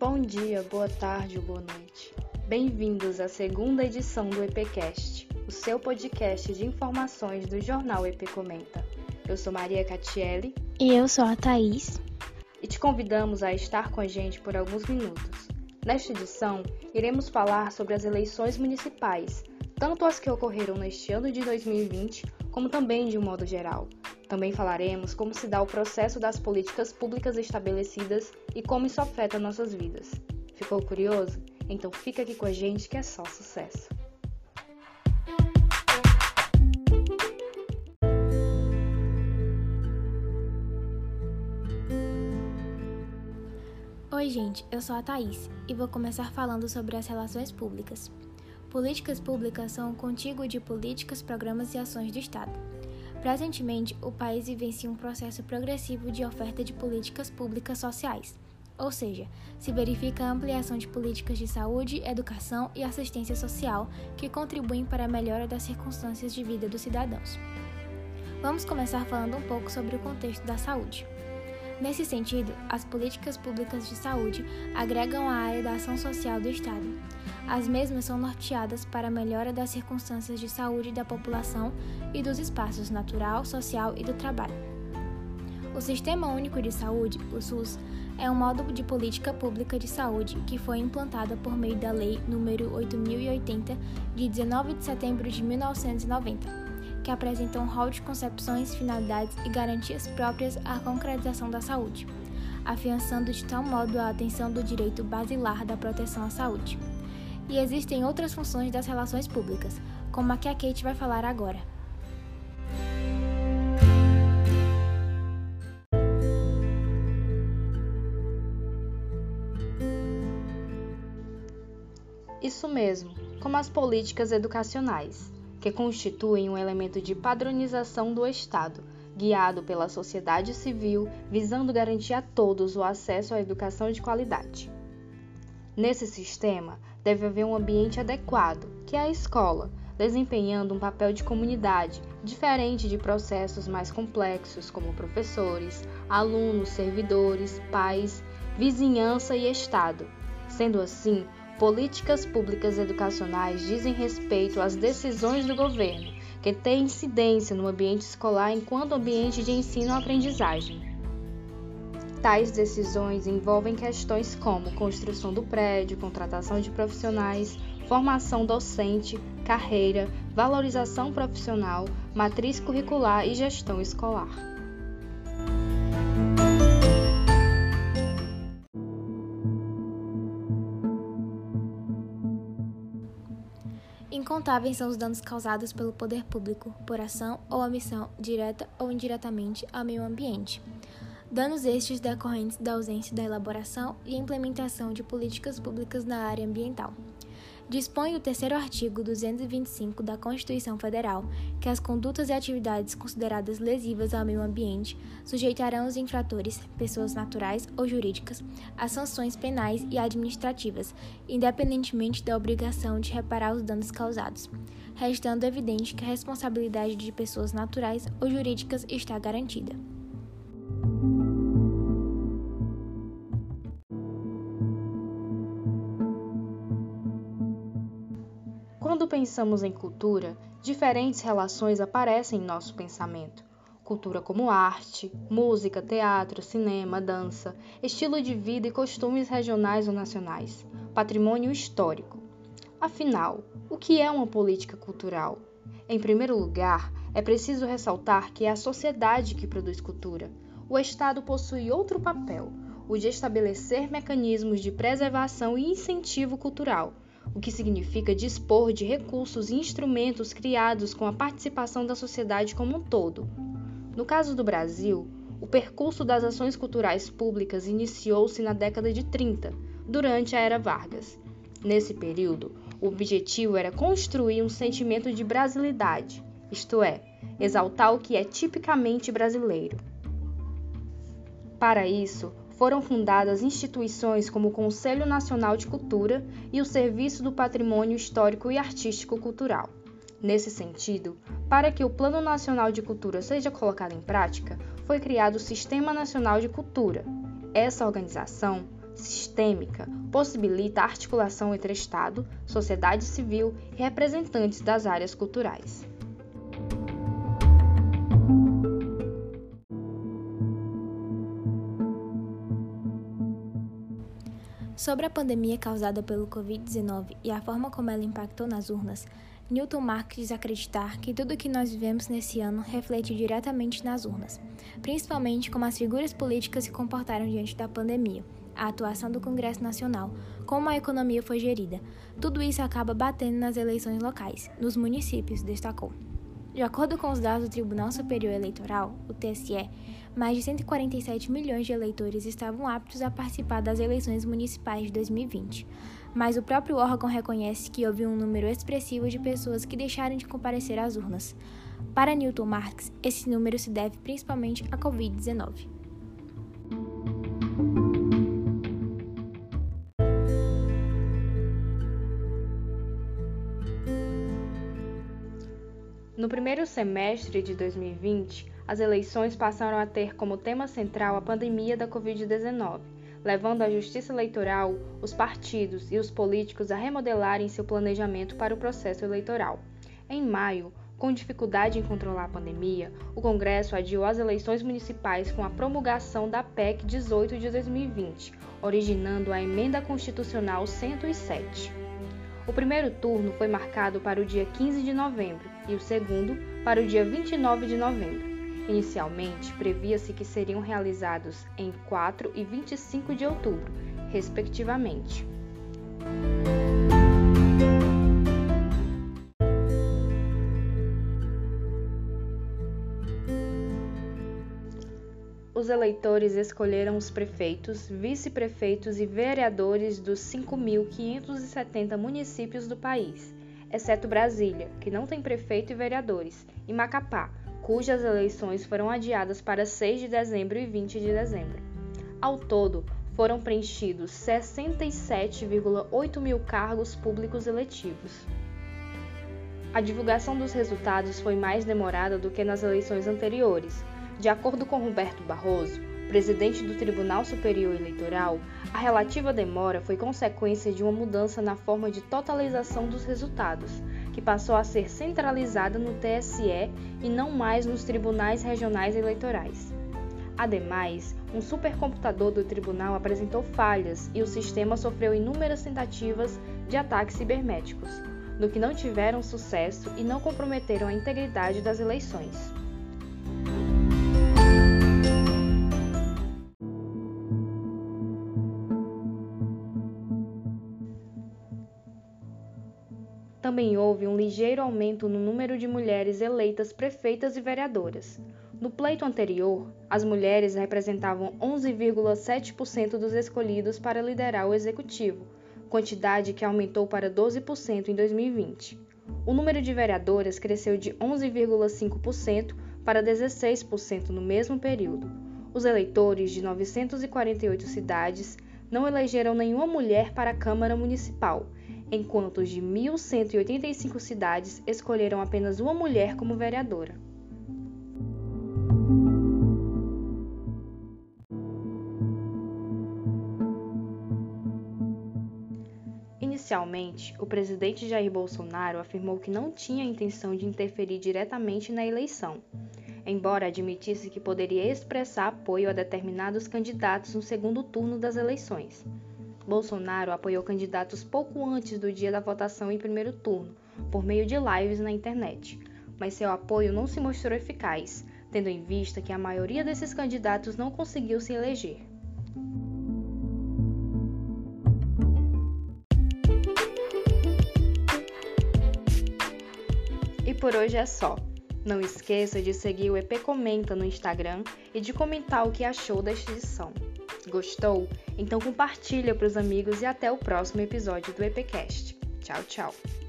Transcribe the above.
Bom dia, boa tarde ou boa noite. Bem-vindos à segunda edição do EPcast, o seu podcast de informações do jornal EP Comenta. Eu sou Maria Catielli. E eu sou a Thaís. E te convidamos a estar com a gente por alguns minutos. Nesta edição, iremos falar sobre as eleições municipais, tanto as que ocorreram neste ano de 2020, como também de um modo geral. Também falaremos como se dá o processo das políticas públicas estabelecidas e como isso afeta nossas vidas. Ficou curioso? Então fica aqui com a gente que é só sucesso. Oi, gente, eu sou a Thaís e vou começar falando sobre as relações públicas. Políticas públicas são um contíguo de políticas, programas e ações do Estado. Presentemente, o país vivencia um processo progressivo de oferta de políticas públicas sociais, ou seja, se verifica a ampliação de políticas de saúde, educação e assistência social que contribuem para a melhora das circunstâncias de vida dos cidadãos. Vamos começar falando um pouco sobre o contexto da saúde. Nesse sentido, as políticas públicas de saúde agregam a área da ação social do Estado. As mesmas são norteadas para a melhora das circunstâncias de saúde da população e dos espaços natural, social e do trabalho. O Sistema Único de Saúde, o SUS, é um modo de política pública de saúde que foi implantada por meio da Lei nº 8080 de 19 de setembro de 1990 que apresentam um rol de concepções, finalidades e garantias próprias à concretização da saúde, afiançando de tal modo a atenção do direito basilar da proteção à saúde. E existem outras funções das relações públicas, como a que a Kate vai falar agora. Isso mesmo, como as políticas educacionais que constituem um elemento de padronização do Estado, guiado pela sociedade civil, visando garantir a todos o acesso à educação de qualidade. Nesse sistema, deve haver um ambiente adequado, que é a escola, desempenhando um papel de comunidade, diferente de processos mais complexos como professores, alunos, servidores, pais, vizinhança e Estado. Sendo assim, Políticas públicas educacionais dizem respeito às decisões do governo, que têm incidência no ambiente escolar enquanto ambiente de ensino-aprendizagem. Tais decisões envolvem questões como construção do prédio, contratação de profissionais, formação docente, carreira, valorização profissional, matriz curricular e gestão escolar. Incontáveis são os danos causados pelo poder público, por ação ou omissão, direta ou indiretamente, ao meio ambiente. Danos estes decorrentes da ausência da elaboração e implementação de políticas públicas na área ambiental. Dispõe o terceiro artigo 225 da Constituição Federal que as condutas e atividades consideradas lesivas ao meio ambiente sujeitarão os infratores, pessoas naturais ou jurídicas, a sanções penais e administrativas, independentemente da obrigação de reparar os danos causados, restando evidente que a responsabilidade de pessoas naturais ou jurídicas está garantida. Pensamos em cultura, diferentes relações aparecem em nosso pensamento. Cultura como arte, música, teatro, cinema, dança, estilo de vida e costumes regionais ou nacionais, patrimônio histórico. Afinal, o que é uma política cultural? Em primeiro lugar, é preciso ressaltar que é a sociedade que produz cultura. O Estado possui outro papel, o de estabelecer mecanismos de preservação e incentivo cultural o que significa dispor de recursos e instrumentos criados com a participação da sociedade como um todo. No caso do Brasil, o percurso das ações culturais públicas iniciou-se na década de 30, durante a Era Vargas. Nesse período, o objetivo era construir um sentimento de brasilidade, isto é, exaltar o que é tipicamente brasileiro. Para isso, foram fundadas instituições como o Conselho Nacional de Cultura e o Serviço do Patrimônio Histórico e Artístico Cultural. Nesse sentido, para que o Plano Nacional de Cultura seja colocado em prática, foi criado o Sistema Nacional de Cultura. Essa organização sistêmica possibilita a articulação entre Estado, sociedade civil e representantes das áreas culturais. Sobre a pandemia causada pelo Covid-19 e a forma como ela impactou nas urnas, Newton diz acreditar que tudo o que nós vivemos nesse ano reflete diretamente nas urnas, principalmente como as figuras políticas se comportaram diante da pandemia, a atuação do Congresso Nacional, como a economia foi gerida. Tudo isso acaba batendo nas eleições locais, nos municípios, destacou. De acordo com os dados do Tribunal Superior Eleitoral, o TSE, mais de 147 milhões de eleitores estavam aptos a participar das eleições municipais de 2020. Mas o próprio órgão reconhece que houve um número expressivo de pessoas que deixaram de comparecer às urnas. Para Newton Marx, esse número se deve principalmente à Covid-19. No primeiro semestre de 2020, as eleições passaram a ter como tema central a pandemia da Covid-19, levando a Justiça Eleitoral, os partidos e os políticos a remodelarem seu planejamento para o processo eleitoral. Em maio, com dificuldade em controlar a pandemia, o Congresso adiou as eleições municipais com a promulgação da PEC 18 de 2020, originando a Emenda Constitucional 107. O primeiro turno foi marcado para o dia 15 de novembro e o segundo para o dia 29 de novembro. Inicialmente, previa-se que seriam realizados em 4 e 25 de outubro, respectivamente. Os eleitores escolheram os prefeitos, vice-prefeitos e vereadores dos 5.570 municípios do país, exceto Brasília, que não tem prefeito e vereadores, e Macapá, cujas eleições foram adiadas para 6 de dezembro e 20 de dezembro. Ao todo, foram preenchidos 67,8 mil cargos públicos eletivos. A divulgação dos resultados foi mais demorada do que nas eleições anteriores, de acordo com Roberto Barroso, presidente do Tribunal Superior Eleitoral, a relativa demora foi consequência de uma mudança na forma de totalização dos resultados, que passou a ser centralizada no TSE e não mais nos tribunais regionais eleitorais. Ademais, um supercomputador do tribunal apresentou falhas e o sistema sofreu inúmeras tentativas de ataques cibernéticos, no que não tiveram sucesso e não comprometeram a integridade das eleições. Também houve um ligeiro aumento no número de mulheres eleitas prefeitas e vereadoras. No pleito anterior, as mulheres representavam 11,7% dos escolhidos para liderar o executivo, quantidade que aumentou para 12% em 2020. O número de vereadoras cresceu de 11,5% para 16% no mesmo período. Os eleitores de 948 cidades não elegeram nenhuma mulher para a Câmara Municipal enquanto os de 1.185 cidades escolheram apenas uma mulher como vereadora. Inicialmente, o presidente Jair Bolsonaro afirmou que não tinha intenção de interferir diretamente na eleição, embora admitisse que poderia expressar apoio a determinados candidatos no segundo turno das eleições. Bolsonaro apoiou candidatos pouco antes do dia da votação em primeiro turno, por meio de lives na internet, mas seu apoio não se mostrou eficaz, tendo em vista que a maioria desses candidatos não conseguiu se eleger. E por hoje é só. Não esqueça de seguir o EP Comenta no Instagram e de comentar o que achou desta edição. Gostou? Então compartilha para os amigos e até o próximo episódio do EPcast. Tchau, tchau.